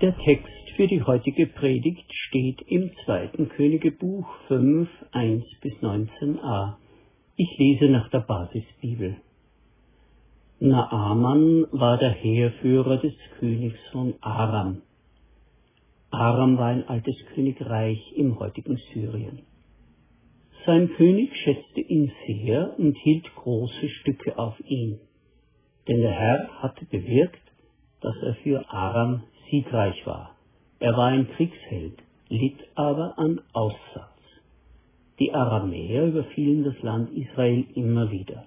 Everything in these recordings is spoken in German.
Der Text für die heutige Predigt steht im zweiten Königebuch 5, 1 bis 19a. Ich lese nach der Basisbibel. Naaman war der Heerführer des Königs von Aram. Aram war ein altes Königreich im heutigen Syrien. Sein König schätzte ihn sehr und hielt große Stücke auf ihn, denn der Herr hatte bewirkt, dass er für Aram siegreich war. Er war ein Kriegsheld, litt aber an Aussatz. Die Aramäer überfielen das Land Israel immer wieder.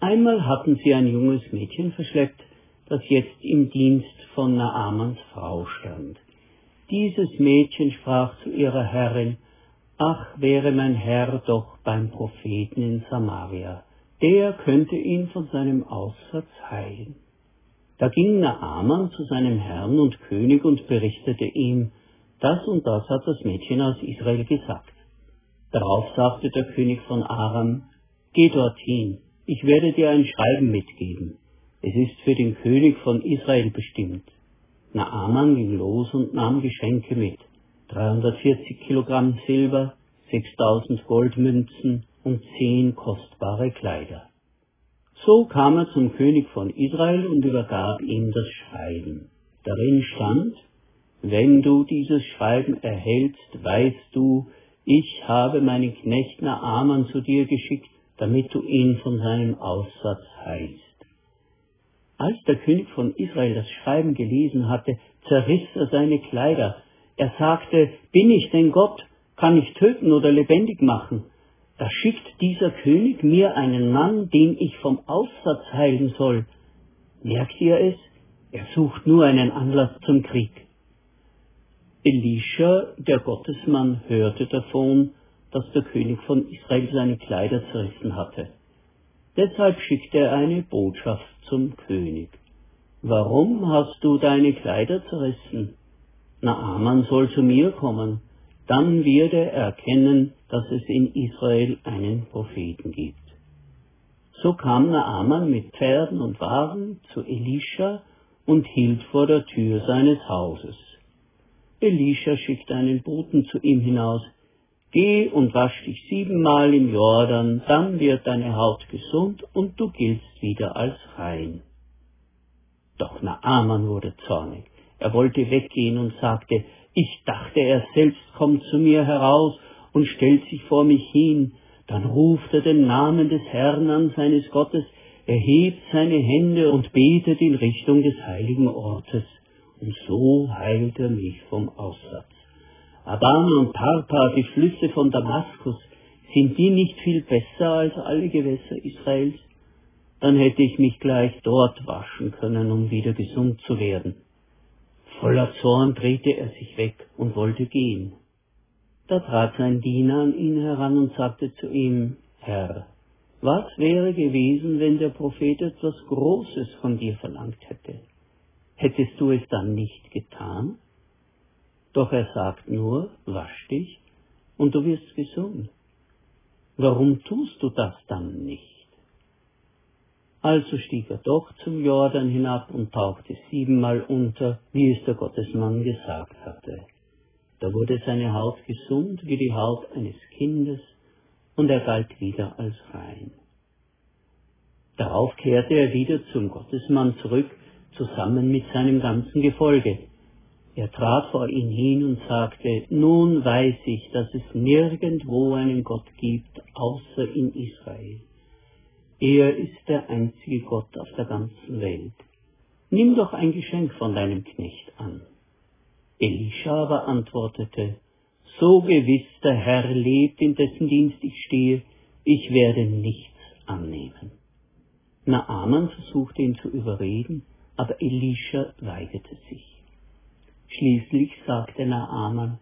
Einmal hatten sie ein junges Mädchen verschleppt, das jetzt im Dienst von Naamans Frau stand. Dieses Mädchen sprach zu ihrer Herrin, Ach, wäre mein Herr doch beim Propheten in Samaria, der könnte ihn von seinem Aussatz heilen. Da ging Naaman zu seinem Herrn und König und berichtete ihm, das und das hat das Mädchen aus Israel gesagt. Darauf sagte der König von Aram, Geh dorthin, ich werde dir ein Schreiben mitgeben. Es ist für den König von Israel bestimmt. Naaman ging los und nahm Geschenke mit. 340 Kilogramm Silber, 6000 Goldmünzen und zehn kostbare Kleider. So kam er zum König von Israel und übergab ihm das Schreiben. Darin stand, wenn du dieses Schreiben erhältst, weißt du, ich habe meinen Knecht Naaman zu dir geschickt, damit du ihn von seinem Aussatz heilst. Als der König von Israel das Schreiben gelesen hatte, zerriss er seine Kleider. Er sagte, bin ich denn Gott? Kann ich töten oder lebendig machen? Da schickt dieser König mir einen Mann, den ich vom Aussatz heilen soll. Merkt ihr es? Er sucht nur einen Anlass zum Krieg. Elisha, der Gottesmann, hörte davon, dass der König von Israel seine Kleider zerrissen hatte. Deshalb schickte er eine Botschaft zum König. Warum hast du deine Kleider zerrissen? Naaman soll zu mir kommen dann wird er erkennen, dass es in Israel einen Propheten gibt. So kam Naaman mit Pferden und Wagen zu Elisha und hielt vor der Tür seines Hauses. Elisha schickte einen Boten zu ihm hinaus, Geh und wasch dich siebenmal im Jordan, dann wird deine Haut gesund und du giltst wieder als rein. Doch Naaman wurde zornig. Er wollte weggehen und sagte, ich dachte, er selbst kommt zu mir heraus und stellt sich vor mich hin. Dann ruft er den Namen des Herrn an seines Gottes, erhebt seine Hände und betet in Richtung des heiligen Ortes. Und so heilt er mich vom Aussatz. Abana und Parpa, die Flüsse von Damaskus, sind die nicht viel besser als alle Gewässer Israels? Dann hätte ich mich gleich dort waschen können, um wieder gesund zu werden. Voller Zorn drehte er sich weg und wollte gehen. Da trat sein Diener an ihn heran und sagte zu ihm, Herr, was wäre gewesen, wenn der Prophet etwas Großes von dir verlangt hätte? Hättest du es dann nicht getan? Doch er sagt nur, wasch dich und du wirst gesund. Warum tust du das dann nicht? Also stieg er doch zum Jordan hinab und tauchte siebenmal unter, wie es der Gottesmann gesagt hatte. Da wurde seine Haut gesund wie die Haut eines Kindes, und er galt wieder als rein. Darauf kehrte er wieder zum Gottesmann zurück, zusammen mit seinem ganzen Gefolge. Er trat vor ihn hin und sagte, Nun weiß ich, dass es nirgendwo einen Gott gibt, außer in Israel. Er ist der einzige Gott auf der ganzen Welt. Nimm doch ein Geschenk von deinem Knecht an. Elisha aber antwortete, So gewiss der Herr lebt, in dessen Dienst ich stehe, ich werde nichts annehmen. Naaman versuchte ihn zu überreden, aber Elisha weigerte sich. Schließlich sagte Naaman,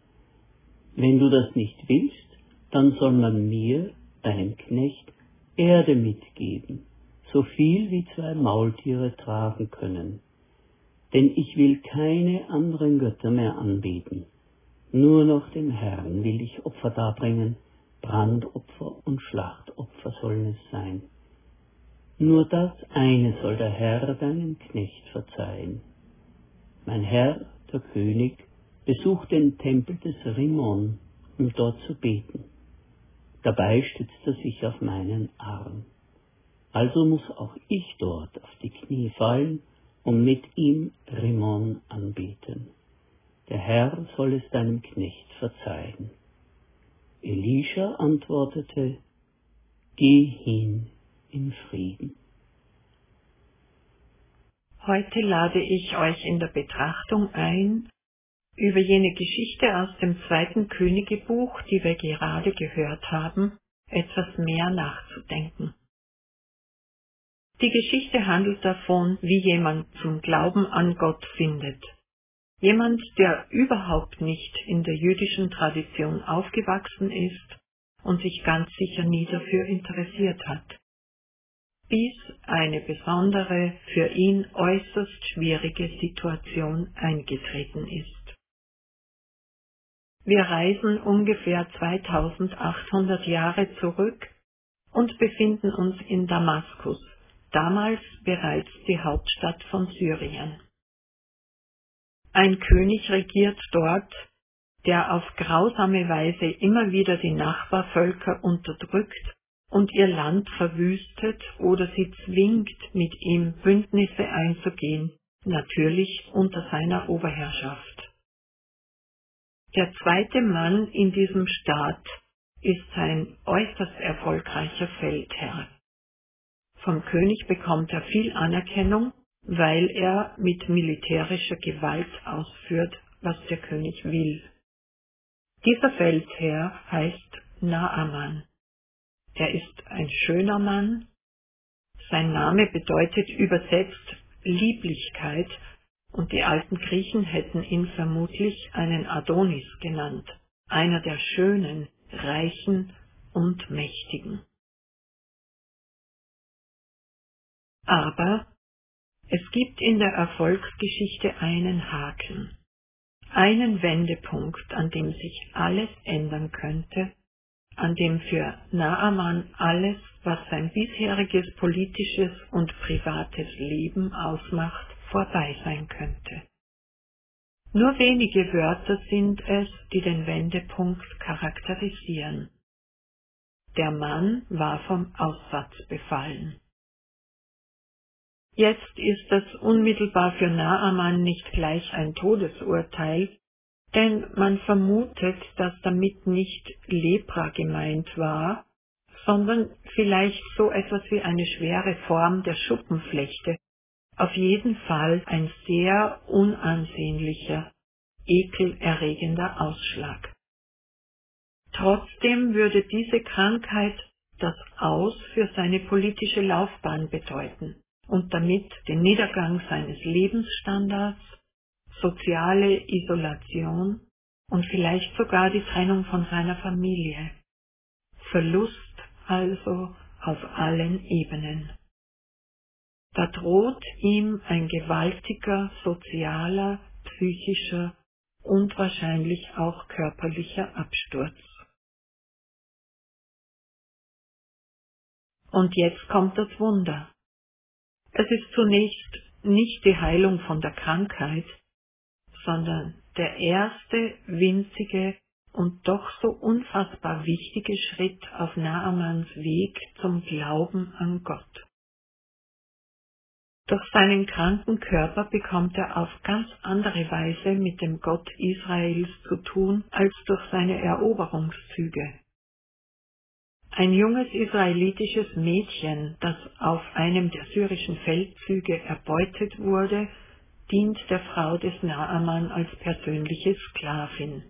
Wenn du das nicht willst, dann soll man mir, deinem Knecht, Erde mitgeben, so viel wie zwei Maultiere tragen können. Denn ich will keine anderen Götter mehr anbeten. Nur noch dem Herrn will ich Opfer darbringen, Brandopfer und Schlachtopfer sollen es sein. Nur das eine soll der Herr deinem Knecht verzeihen. Mein Herr, der König, besucht den Tempel des Rimon, um dort zu beten. Dabei stützt er sich auf meinen Arm. Also muss auch ich dort auf die Knie fallen und mit ihm Rimon anbeten. Der Herr soll es deinem Knecht verzeihen. Elisha antwortete, Geh hin in Frieden. Heute lade ich euch in der Betrachtung ein, über jene Geschichte aus dem zweiten Königebuch, die wir gerade gehört haben, etwas mehr nachzudenken. Die Geschichte handelt davon, wie jemand zum Glauben an Gott findet. Jemand, der überhaupt nicht in der jüdischen Tradition aufgewachsen ist und sich ganz sicher nie dafür interessiert hat. Bis eine besondere, für ihn äußerst schwierige Situation eingetreten ist. Wir reisen ungefähr 2800 Jahre zurück und befinden uns in Damaskus, damals bereits die Hauptstadt von Syrien. Ein König regiert dort, der auf grausame Weise immer wieder die Nachbarvölker unterdrückt und ihr Land verwüstet oder sie zwingt, mit ihm Bündnisse einzugehen, natürlich unter seiner Oberherrschaft. Der zweite Mann in diesem Staat ist sein äußerst erfolgreicher Feldherr. Vom König bekommt er viel Anerkennung, weil er mit militärischer Gewalt ausführt, was der König will. Dieser Feldherr heißt Naaman. Er ist ein schöner Mann. Sein Name bedeutet übersetzt Lieblichkeit und die alten Griechen hätten ihn vermutlich einen Adonis genannt, einer der Schönen, Reichen und Mächtigen. Aber es gibt in der Erfolgsgeschichte einen Haken, einen Wendepunkt, an dem sich alles ändern könnte, an dem für Naaman alles, was sein bisheriges politisches und privates Leben ausmacht, vorbei sein könnte. Nur wenige Wörter sind es, die den Wendepunkt charakterisieren. Der Mann war vom Aussatz befallen. Jetzt ist das unmittelbar für Naaman nicht gleich ein Todesurteil, denn man vermutet, dass damit nicht Lepra gemeint war, sondern vielleicht so etwas wie eine schwere Form der Schuppenflechte, auf jeden Fall ein sehr unansehnlicher, ekelerregender Ausschlag. Trotzdem würde diese Krankheit das Aus für seine politische Laufbahn bedeuten und damit den Niedergang seines Lebensstandards, soziale Isolation und vielleicht sogar die Trennung von seiner Familie. Verlust also auf allen Ebenen. Da droht ihm ein gewaltiger sozialer, psychischer und wahrscheinlich auch körperlicher Absturz. Und jetzt kommt das Wunder. Es ist zunächst nicht die Heilung von der Krankheit, sondern der erste winzige und doch so unfassbar wichtige Schritt auf Naamans Weg zum Glauben an Gott. Durch seinen kranken Körper bekommt er auf ganz andere Weise mit dem Gott Israels zu tun als durch seine Eroberungszüge. Ein junges israelitisches Mädchen, das auf einem der syrischen Feldzüge erbeutet wurde, dient der Frau des Naaman als persönliche Sklavin.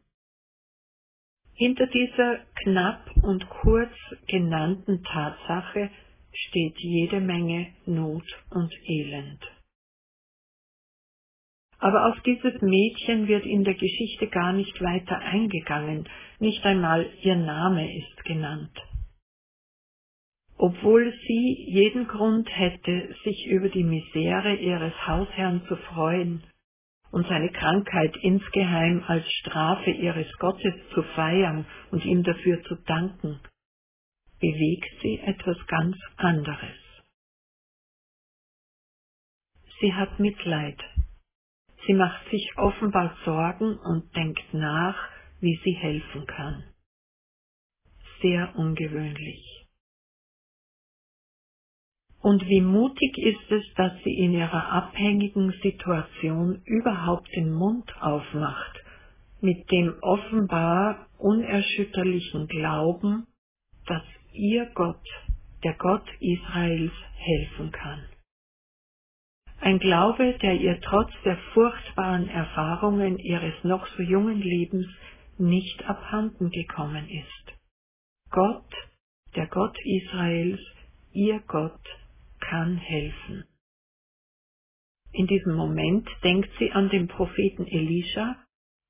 Hinter dieser knapp und kurz genannten Tatsache steht jede Menge Not und Elend. Aber auf dieses Mädchen wird in der Geschichte gar nicht weiter eingegangen, nicht einmal ihr Name ist genannt obwohl sie jeden Grund hätte, sich über die Misere ihres Hausherrn zu freuen und seine Krankheit insgeheim als Strafe ihres Gottes zu feiern und ihm dafür zu danken, bewegt sie etwas ganz anderes. Sie hat Mitleid. Sie macht sich offenbar Sorgen und denkt nach, wie sie helfen kann. Sehr ungewöhnlich. Und wie mutig ist es, dass sie in ihrer abhängigen Situation überhaupt den Mund aufmacht, mit dem offenbar unerschütterlichen Glauben, dass ihr Gott, der Gott Israels, helfen kann. Ein Glaube, der ihr trotz der furchtbaren Erfahrungen ihres noch so jungen Lebens nicht abhanden gekommen ist. Gott, der Gott Israels, ihr Gott, kann helfen. In diesem Moment denkt sie an den Propheten Elisha,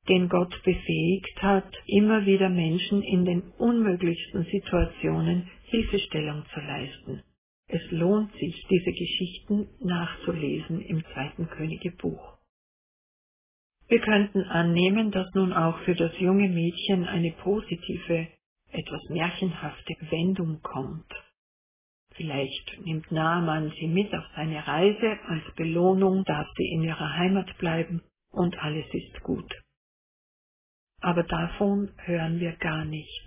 den Gott befähigt hat, immer wieder Menschen in den unmöglichsten Situationen Hilfestellung zu leisten. Es lohnt sich, diese Geschichten nachzulesen im zweiten Königebuch. Wir könnten annehmen, dass nun auch für das junge Mädchen eine positive, etwas märchenhafte Wendung kommt. Vielleicht nimmt Naaman sie mit auf seine Reise, als Belohnung darf sie in ihrer Heimat bleiben und alles ist gut. Aber davon hören wir gar nichts.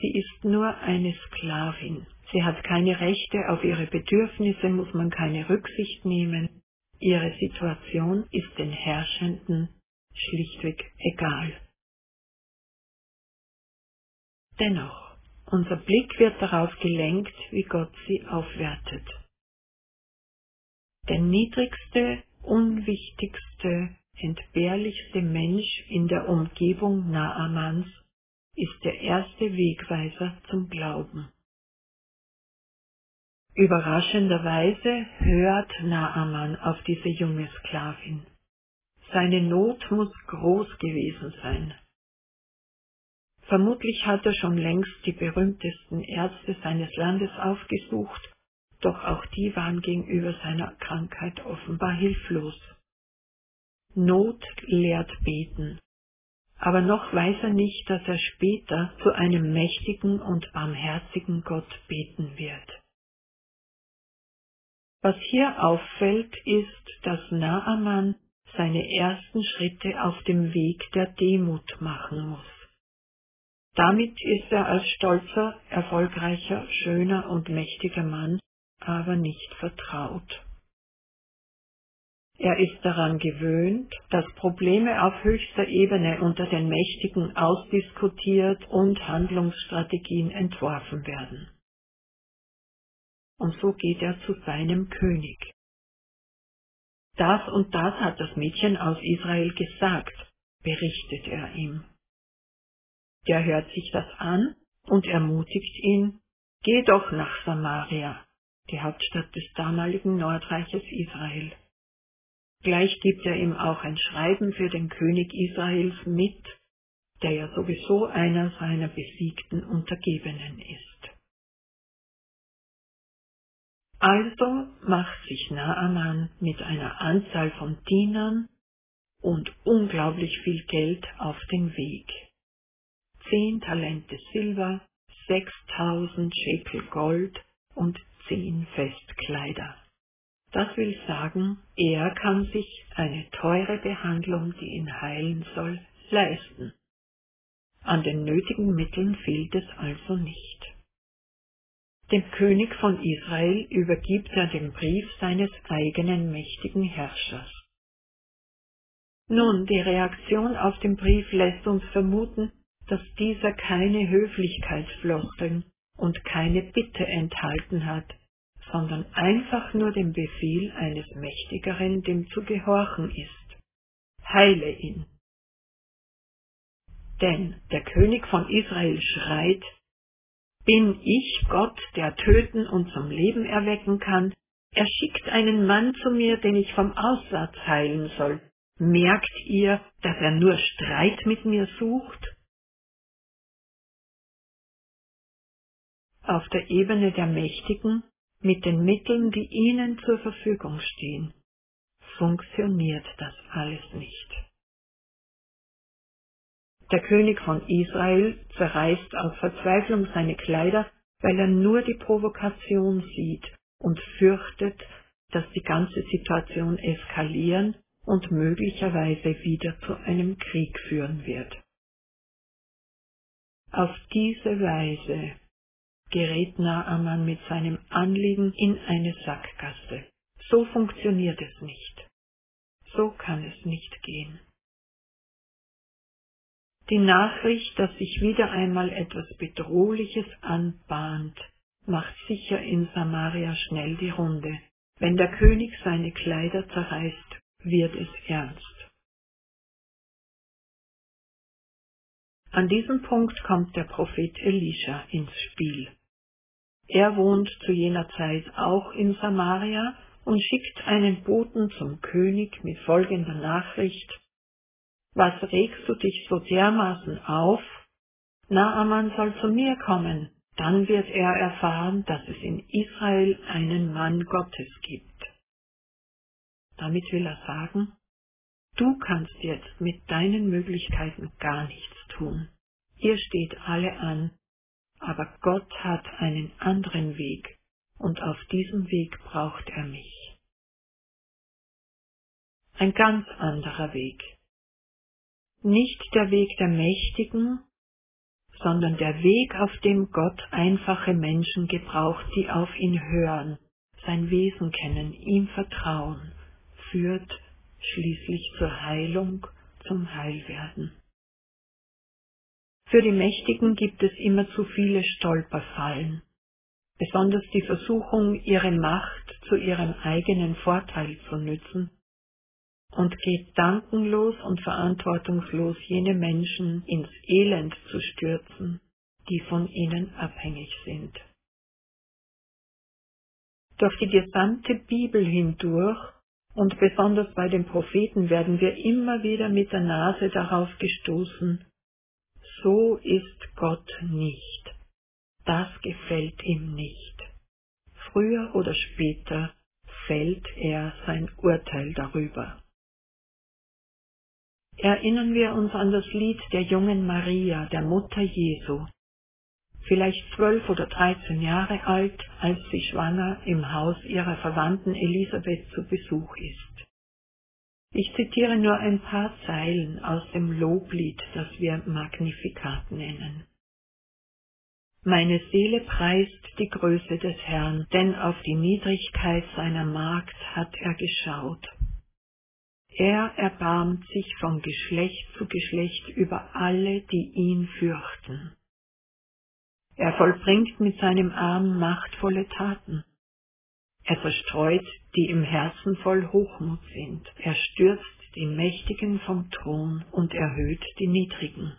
Sie ist nur eine Sklavin. Sie hat keine Rechte, auf ihre Bedürfnisse muss man keine Rücksicht nehmen. Ihre Situation ist den Herrschenden schlichtweg egal. Dennoch, unser Blick wird darauf gelenkt, wie Gott sie aufwertet. Der niedrigste, unwichtigste, entbehrlichste Mensch in der Umgebung Naamans ist der erste Wegweiser zum Glauben. Überraschenderweise hört Naaman auf diese junge Sklavin. Seine Not muss groß gewesen sein. Vermutlich hat er schon längst die berühmtesten Ärzte seines Landes aufgesucht, doch auch die waren gegenüber seiner Krankheit offenbar hilflos. Not lehrt beten, aber noch weiß er nicht, dass er später zu einem mächtigen und barmherzigen Gott beten wird. Was hier auffällt, ist, dass Naaman seine ersten Schritte auf dem Weg der Demut machen muss. Damit ist er als stolzer, erfolgreicher, schöner und mächtiger Mann aber nicht vertraut. Er ist daran gewöhnt, dass Probleme auf höchster Ebene unter den Mächtigen ausdiskutiert und Handlungsstrategien entworfen werden. Und so geht er zu seinem König. Das und das hat das Mädchen aus Israel gesagt, berichtet er ihm. Der hört sich das an und ermutigt ihn, geh doch nach Samaria, die Hauptstadt des damaligen Nordreiches Israel. Gleich gibt er ihm auch ein Schreiben für den König Israels mit, der ja sowieso einer seiner besiegten Untergebenen ist. Also macht sich Naaman mit einer Anzahl von Dienern und unglaublich viel Geld auf den Weg. Zehn Talente Silber, sechstausend Schekel Gold und zehn Festkleider. Das will sagen, er kann sich eine teure Behandlung, die ihn heilen soll, leisten. An den nötigen Mitteln fehlt es also nicht. Dem König von Israel übergibt er den Brief seines eigenen mächtigen Herrschers. Nun, die Reaktion auf den Brief lässt uns vermuten, dass dieser keine Höflichkeitsfloskeln und keine Bitte enthalten hat, sondern einfach nur dem Befehl eines Mächtigeren, dem zu gehorchen ist. Heile ihn. Denn der König von Israel schreit, bin ich Gott, der töten und zum Leben erwecken kann? Er schickt einen Mann zu mir, den ich vom Aussatz heilen soll. Merkt ihr, dass er nur Streit mit mir sucht? Auf der Ebene der Mächtigen mit den Mitteln, die ihnen zur Verfügung stehen, funktioniert das alles nicht. Der König von Israel zerreißt aus Verzweiflung seine Kleider, weil er nur die Provokation sieht und fürchtet, dass die ganze Situation eskalieren und möglicherweise wieder zu einem Krieg führen wird. Auf diese Weise gerät Naaman mit seinem Anliegen in eine Sackgasse. So funktioniert es nicht. So kann es nicht gehen. Die Nachricht, dass sich wieder einmal etwas Bedrohliches anbahnt, macht sicher in Samaria schnell die Runde. Wenn der König seine Kleider zerreißt, wird es ernst. An diesem Punkt kommt der Prophet Elisha ins Spiel. Er wohnt zu jener Zeit auch in Samaria und schickt einen Boten zum König mit folgender Nachricht Was regst du dich so dermaßen auf? Naaman soll zu mir kommen, dann wird er erfahren, dass es in Israel einen Mann Gottes gibt. Damit will er sagen, du kannst jetzt mit deinen Möglichkeiten gar nichts tun. Ihr steht alle an, aber Gott hat einen anderen Weg und auf diesem Weg braucht er mich. Ein ganz anderer Weg. Nicht der Weg der Mächtigen, sondern der Weg, auf dem Gott einfache Menschen gebraucht, die auf ihn hören, sein Wesen kennen, ihm vertrauen führt schließlich zur Heilung, zum Heilwerden. Für die Mächtigen gibt es immer zu viele Stolperfallen, besonders die Versuchung, ihre Macht zu ihrem eigenen Vorteil zu nützen und gedankenlos und verantwortungslos jene Menschen ins Elend zu stürzen, die von ihnen abhängig sind. Durch die gesamte Bibel hindurch und besonders bei den Propheten werden wir immer wieder mit der Nase darauf gestoßen, so ist Gott nicht. Das gefällt ihm nicht. Früher oder später fällt er sein Urteil darüber. Erinnern wir uns an das Lied der jungen Maria, der Mutter Jesu, vielleicht zwölf oder dreizehn Jahre alt, als sie schwanger im Haus ihrer Verwandten Elisabeth zu Besuch ist. Ich zitiere nur ein paar Zeilen aus dem Loblied, das wir Magnifikat nennen. Meine Seele preist die Größe des Herrn, denn auf die Niedrigkeit seiner Magd hat er geschaut. Er erbarmt sich von Geschlecht zu Geschlecht über alle, die ihn fürchten. Er vollbringt mit seinem Arm machtvolle Taten. Er verstreut, die im Herzen voll Hochmut sind. Er stürzt die Mächtigen vom Thron und erhöht die Niedrigen.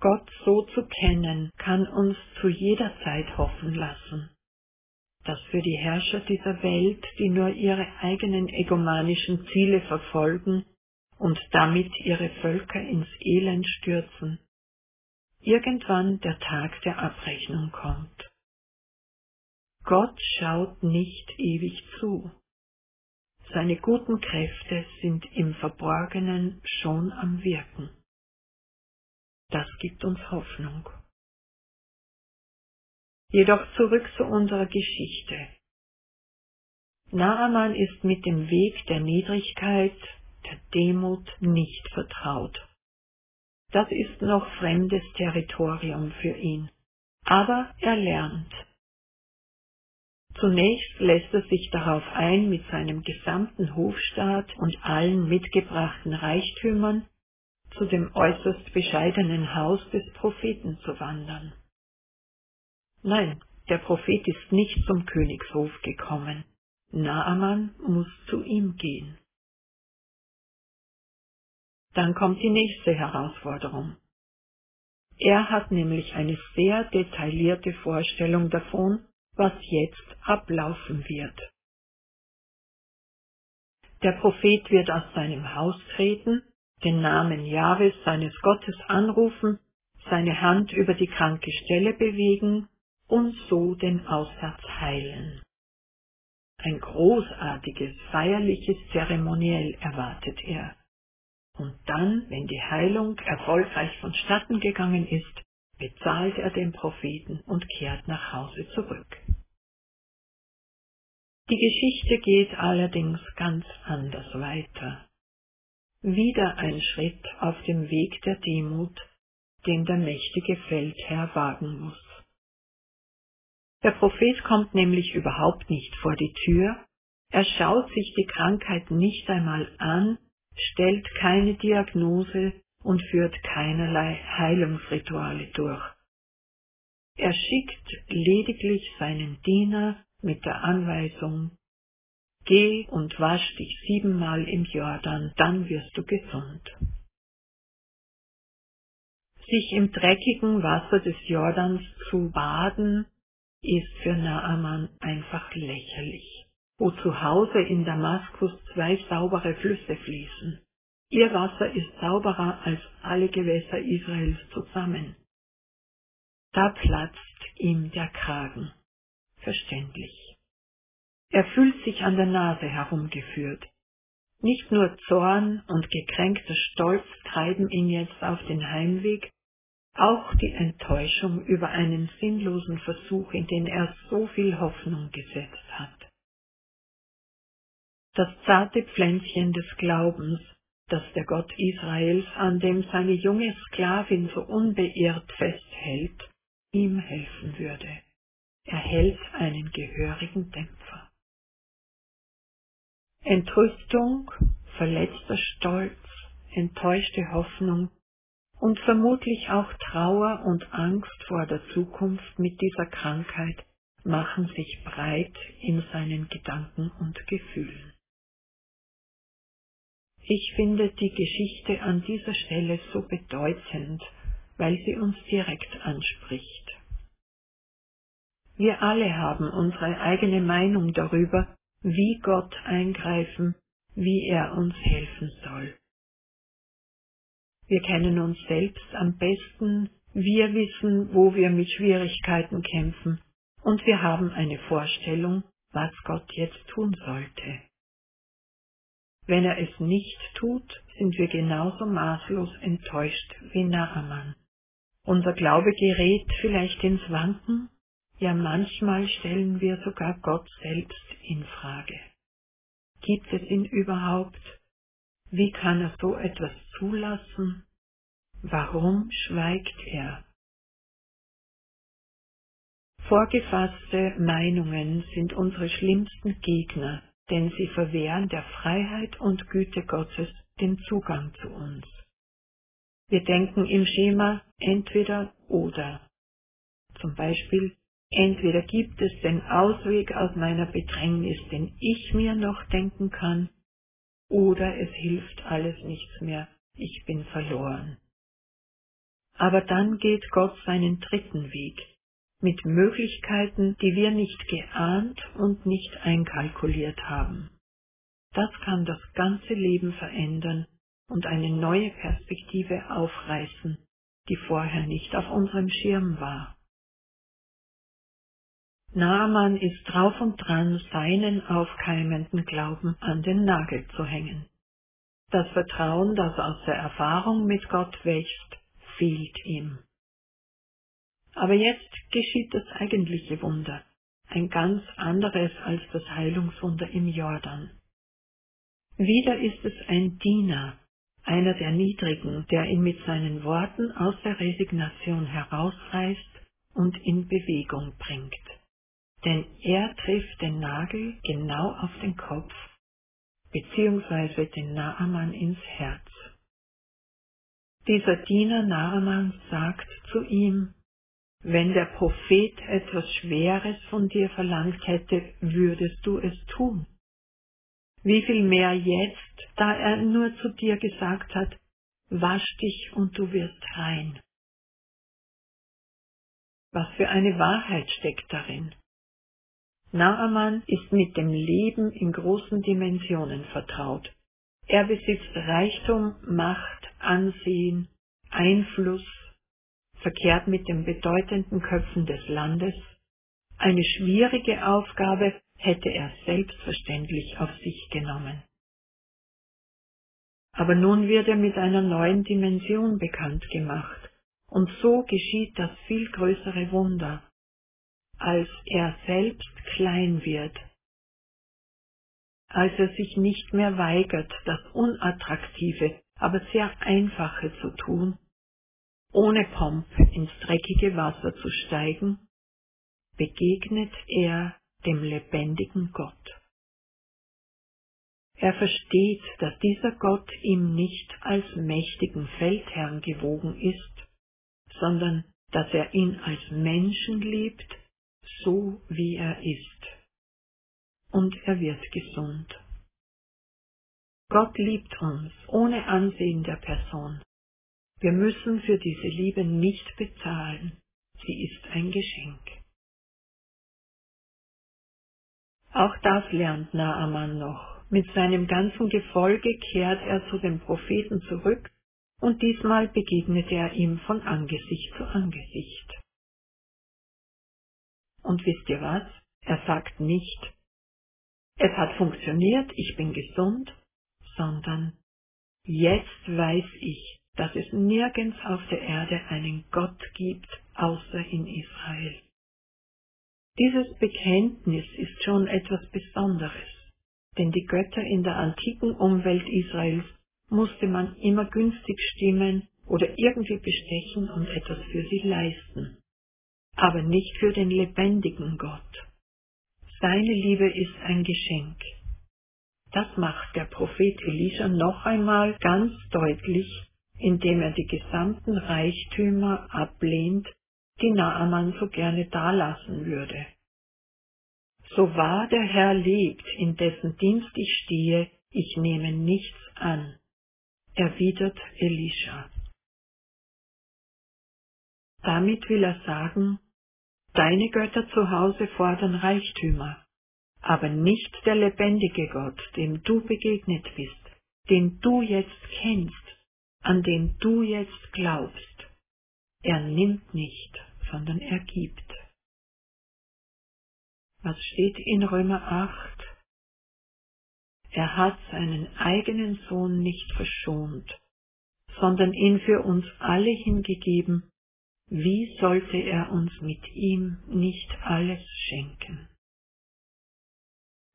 Gott so zu kennen, kann uns zu jeder Zeit hoffen lassen, dass für die Herrscher dieser Welt, die nur ihre eigenen egomanischen Ziele verfolgen und damit ihre Völker ins Elend stürzen, irgendwann der Tag der Abrechnung kommt. Gott schaut nicht ewig zu. Seine guten Kräfte sind im Verborgenen schon am Wirken. Das gibt uns Hoffnung. Jedoch zurück zu unserer Geschichte. Naaman ist mit dem Weg der Niedrigkeit, der Demut nicht vertraut. Das ist noch fremdes Territorium für ihn. Aber er lernt. Zunächst lässt er sich darauf ein, mit seinem gesamten Hofstaat und allen mitgebrachten Reichtümern zu dem äußerst bescheidenen Haus des Propheten zu wandern. Nein, der Prophet ist nicht zum Königshof gekommen. Naaman muss zu ihm gehen. Dann kommt die nächste Herausforderung. Er hat nämlich eine sehr detaillierte Vorstellung davon, was jetzt ablaufen wird. Der Prophet wird aus seinem Haus treten, den Namen Jahwes seines Gottes anrufen, seine Hand über die kranke Stelle bewegen und so den Aussatz heilen. Ein großartiges, feierliches Zeremoniell erwartet er. Und dann, wenn die Heilung erfolgreich vonstatten gegangen ist, bezahlt er den Propheten und kehrt nach Hause zurück. Die Geschichte geht allerdings ganz anders weiter. Wieder ein Schritt auf dem Weg der Demut, den der mächtige Feldherr wagen muss. Der Prophet kommt nämlich überhaupt nicht vor die Tür, er schaut sich die Krankheit nicht einmal an, stellt keine Diagnose und führt keinerlei Heilungsrituale durch. Er schickt lediglich seinen Diener mit der Anweisung, Geh und wasch dich siebenmal im Jordan, dann wirst du gesund. Sich im dreckigen Wasser des Jordans zu baden, ist für Naaman einfach lächerlich. Wo zu Hause in Damaskus zwei saubere Flüsse fließen. Ihr Wasser ist sauberer als alle Gewässer Israels zusammen. Da platzt ihm der Kragen. Verständlich. Er fühlt sich an der Nase herumgeführt. Nicht nur Zorn und gekränkter Stolz treiben ihn jetzt auf den Heimweg, auch die Enttäuschung über einen sinnlosen Versuch, in den er so viel Hoffnung gesetzt hat. Das zarte Pflänzchen des Glaubens, das der Gott Israels, an dem seine junge Sklavin so unbeirrt festhält, ihm helfen würde, erhält einen gehörigen Dämpfer. Entrüstung, verletzter Stolz, enttäuschte Hoffnung und vermutlich auch Trauer und Angst vor der Zukunft mit dieser Krankheit machen sich breit in seinen Gedanken und Gefühlen. Ich finde die Geschichte an dieser Stelle so bedeutend, weil sie uns direkt anspricht. Wir alle haben unsere eigene Meinung darüber, wie Gott eingreifen, wie er uns helfen soll. Wir kennen uns selbst am besten, wir wissen, wo wir mit Schwierigkeiten kämpfen, und wir haben eine Vorstellung, was Gott jetzt tun sollte. Wenn er es nicht tut, sind wir genauso maßlos enttäuscht wie Naaman. Unser Glaube gerät vielleicht ins Wanken, ja manchmal stellen wir sogar Gott selbst in Frage. Gibt es ihn überhaupt? Wie kann er so etwas zulassen? Warum schweigt er? Vorgefasste Meinungen sind unsere schlimmsten Gegner, denn sie verwehren der Freiheit und Güte Gottes den Zugang zu uns. Wir denken im Schema entweder oder. Zum Beispiel, entweder gibt es den Ausweg aus meiner Bedrängnis, den ich mir noch denken kann, oder es hilft alles nichts mehr, ich bin verloren. Aber dann geht Gott seinen dritten Weg, mit Möglichkeiten, die wir nicht geahnt und nicht einkalkuliert haben. Das kann das ganze Leben verändern und eine neue Perspektive aufreißen, die vorher nicht auf unserem Schirm war. Naaman ist drauf und dran, seinen aufkeimenden Glauben an den Nagel zu hängen. Das Vertrauen, das aus der Erfahrung mit Gott wächst, fehlt ihm. Aber jetzt geschieht das eigentliche Wunder, ein ganz anderes als das Heilungswunder im Jordan. Wieder ist es ein Diener, einer der Niedrigen, der ihn mit seinen Worten aus der Resignation herausreißt und in Bewegung bringt denn er trifft den Nagel genau auf den Kopf, beziehungsweise den Naaman ins Herz. Dieser Diener Naaman sagt zu ihm, wenn der Prophet etwas Schweres von dir verlangt hätte, würdest du es tun. Wie viel mehr jetzt, da er nur zu dir gesagt hat, wasch dich und du wirst rein. Was für eine Wahrheit steckt darin. Naaman ist mit dem Leben in großen Dimensionen vertraut. Er besitzt Reichtum, Macht, Ansehen, Einfluss, verkehrt mit den bedeutenden Köpfen des Landes. Eine schwierige Aufgabe hätte er selbstverständlich auf sich genommen. Aber nun wird er mit einer neuen Dimension bekannt gemacht, und so geschieht das viel größere Wunder als er selbst klein wird, als er sich nicht mehr weigert, das Unattraktive, aber sehr Einfache zu tun, ohne Pomp ins dreckige Wasser zu steigen, begegnet er dem lebendigen Gott. Er versteht, dass dieser Gott ihm nicht als mächtigen Feldherrn gewogen ist, sondern dass er ihn als Menschen liebt, so wie er ist. Und er wird gesund. Gott liebt uns ohne Ansehen der Person. Wir müssen für diese Liebe nicht bezahlen. Sie ist ein Geschenk. Auch das lernt Naaman noch. Mit seinem ganzen Gefolge kehrt er zu dem Propheten zurück und diesmal begegnet er ihm von Angesicht zu Angesicht. Und wisst ihr was? Er sagt nicht, es hat funktioniert, ich bin gesund, sondern jetzt weiß ich, dass es nirgends auf der Erde einen Gott gibt, außer in Israel. Dieses Bekenntnis ist schon etwas Besonderes, denn die Götter in der antiken Umwelt Israels musste man immer günstig stimmen oder irgendwie bestechen und etwas für sie leisten, aber nicht für den lebendigen Gott. Seine Liebe ist ein Geschenk. Das macht der Prophet Elisha noch einmal ganz deutlich, indem er die gesamten Reichtümer ablehnt, die Naaman so gerne dalassen würde. So wahr der Herr lebt, in dessen Dienst ich stehe, ich nehme nichts an, erwidert Elisha. Damit will er sagen, deine Götter zu Hause fordern Reichtümer, aber nicht der lebendige Gott, dem du begegnet bist, den du jetzt kennst, an den du jetzt glaubst. Er nimmt nicht, sondern er gibt. Was steht in Römer 8? Er hat seinen eigenen Sohn nicht verschont, sondern ihn für uns alle hingegeben, wie sollte er uns mit ihm nicht alles schenken?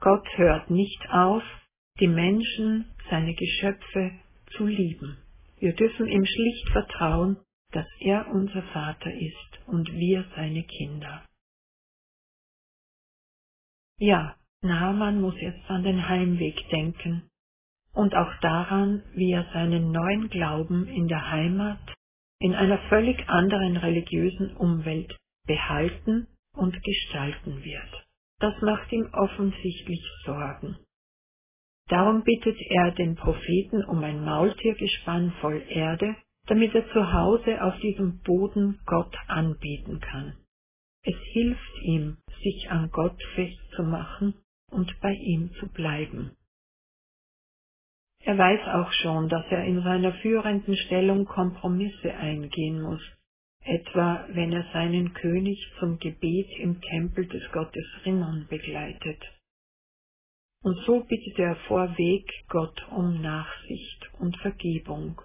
Gott hört nicht auf, die Menschen, seine Geschöpfe, zu lieben. Wir dürfen ihm schlicht vertrauen, dass er unser Vater ist und wir seine Kinder. Ja, Naaman muss jetzt an den Heimweg denken und auch daran, wie er seinen neuen Glauben in der Heimat, in einer völlig anderen religiösen Umwelt behalten und gestalten wird. Das macht ihm offensichtlich Sorgen. Darum bittet er den Propheten um ein Maultiergespann voll Erde, damit er zu Hause auf diesem Boden Gott anbeten kann. Es hilft ihm, sich an Gott festzumachen und bei ihm zu bleiben. Er weiß auch schon, dass er in seiner führenden Stellung Kompromisse eingehen muss, etwa wenn er seinen König zum Gebet im Tempel des Gottes Rimmon begleitet. Und so bittet er vorweg Gott um Nachsicht und Vergebung.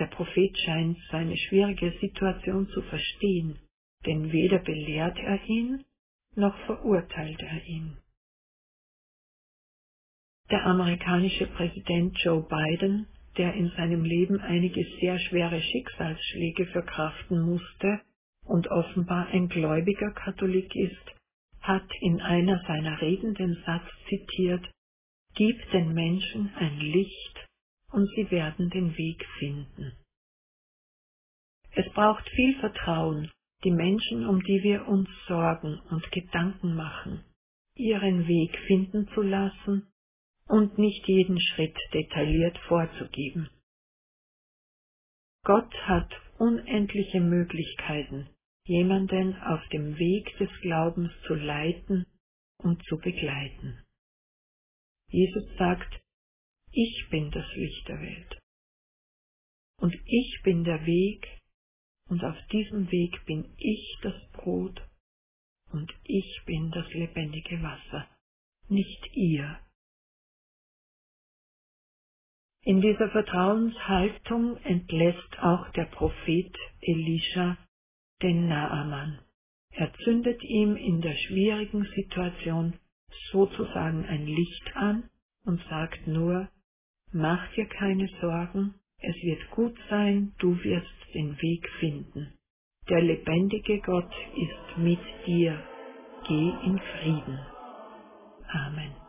Der Prophet scheint seine schwierige Situation zu verstehen, denn weder belehrt er ihn, noch verurteilt er ihn. Der amerikanische Präsident Joe Biden, der in seinem Leben einige sehr schwere Schicksalsschläge verkraften musste und offenbar ein gläubiger Katholik ist, hat in einer seiner Reden den Satz zitiert, Gib den Menschen ein Licht und sie werden den Weg finden. Es braucht viel Vertrauen, die Menschen, um die wir uns sorgen und Gedanken machen, ihren Weg finden zu lassen und nicht jeden Schritt detailliert vorzugeben. Gott hat unendliche Möglichkeiten, jemanden auf dem Weg des Glaubens zu leiten und zu begleiten. Jesus sagt, ich bin das Licht der Welt. Und ich bin der Weg, und auf diesem Weg bin ich das Brot und ich bin das lebendige Wasser, nicht ihr. In dieser Vertrauenshaltung entlässt auch der Prophet Elisha den Naaman. Er zündet ihm in der schwierigen Situation sozusagen ein Licht an und sagt nur, mach dir keine Sorgen, es wird gut sein, du wirst den Weg finden. Der lebendige Gott ist mit dir. Geh in Frieden. Amen.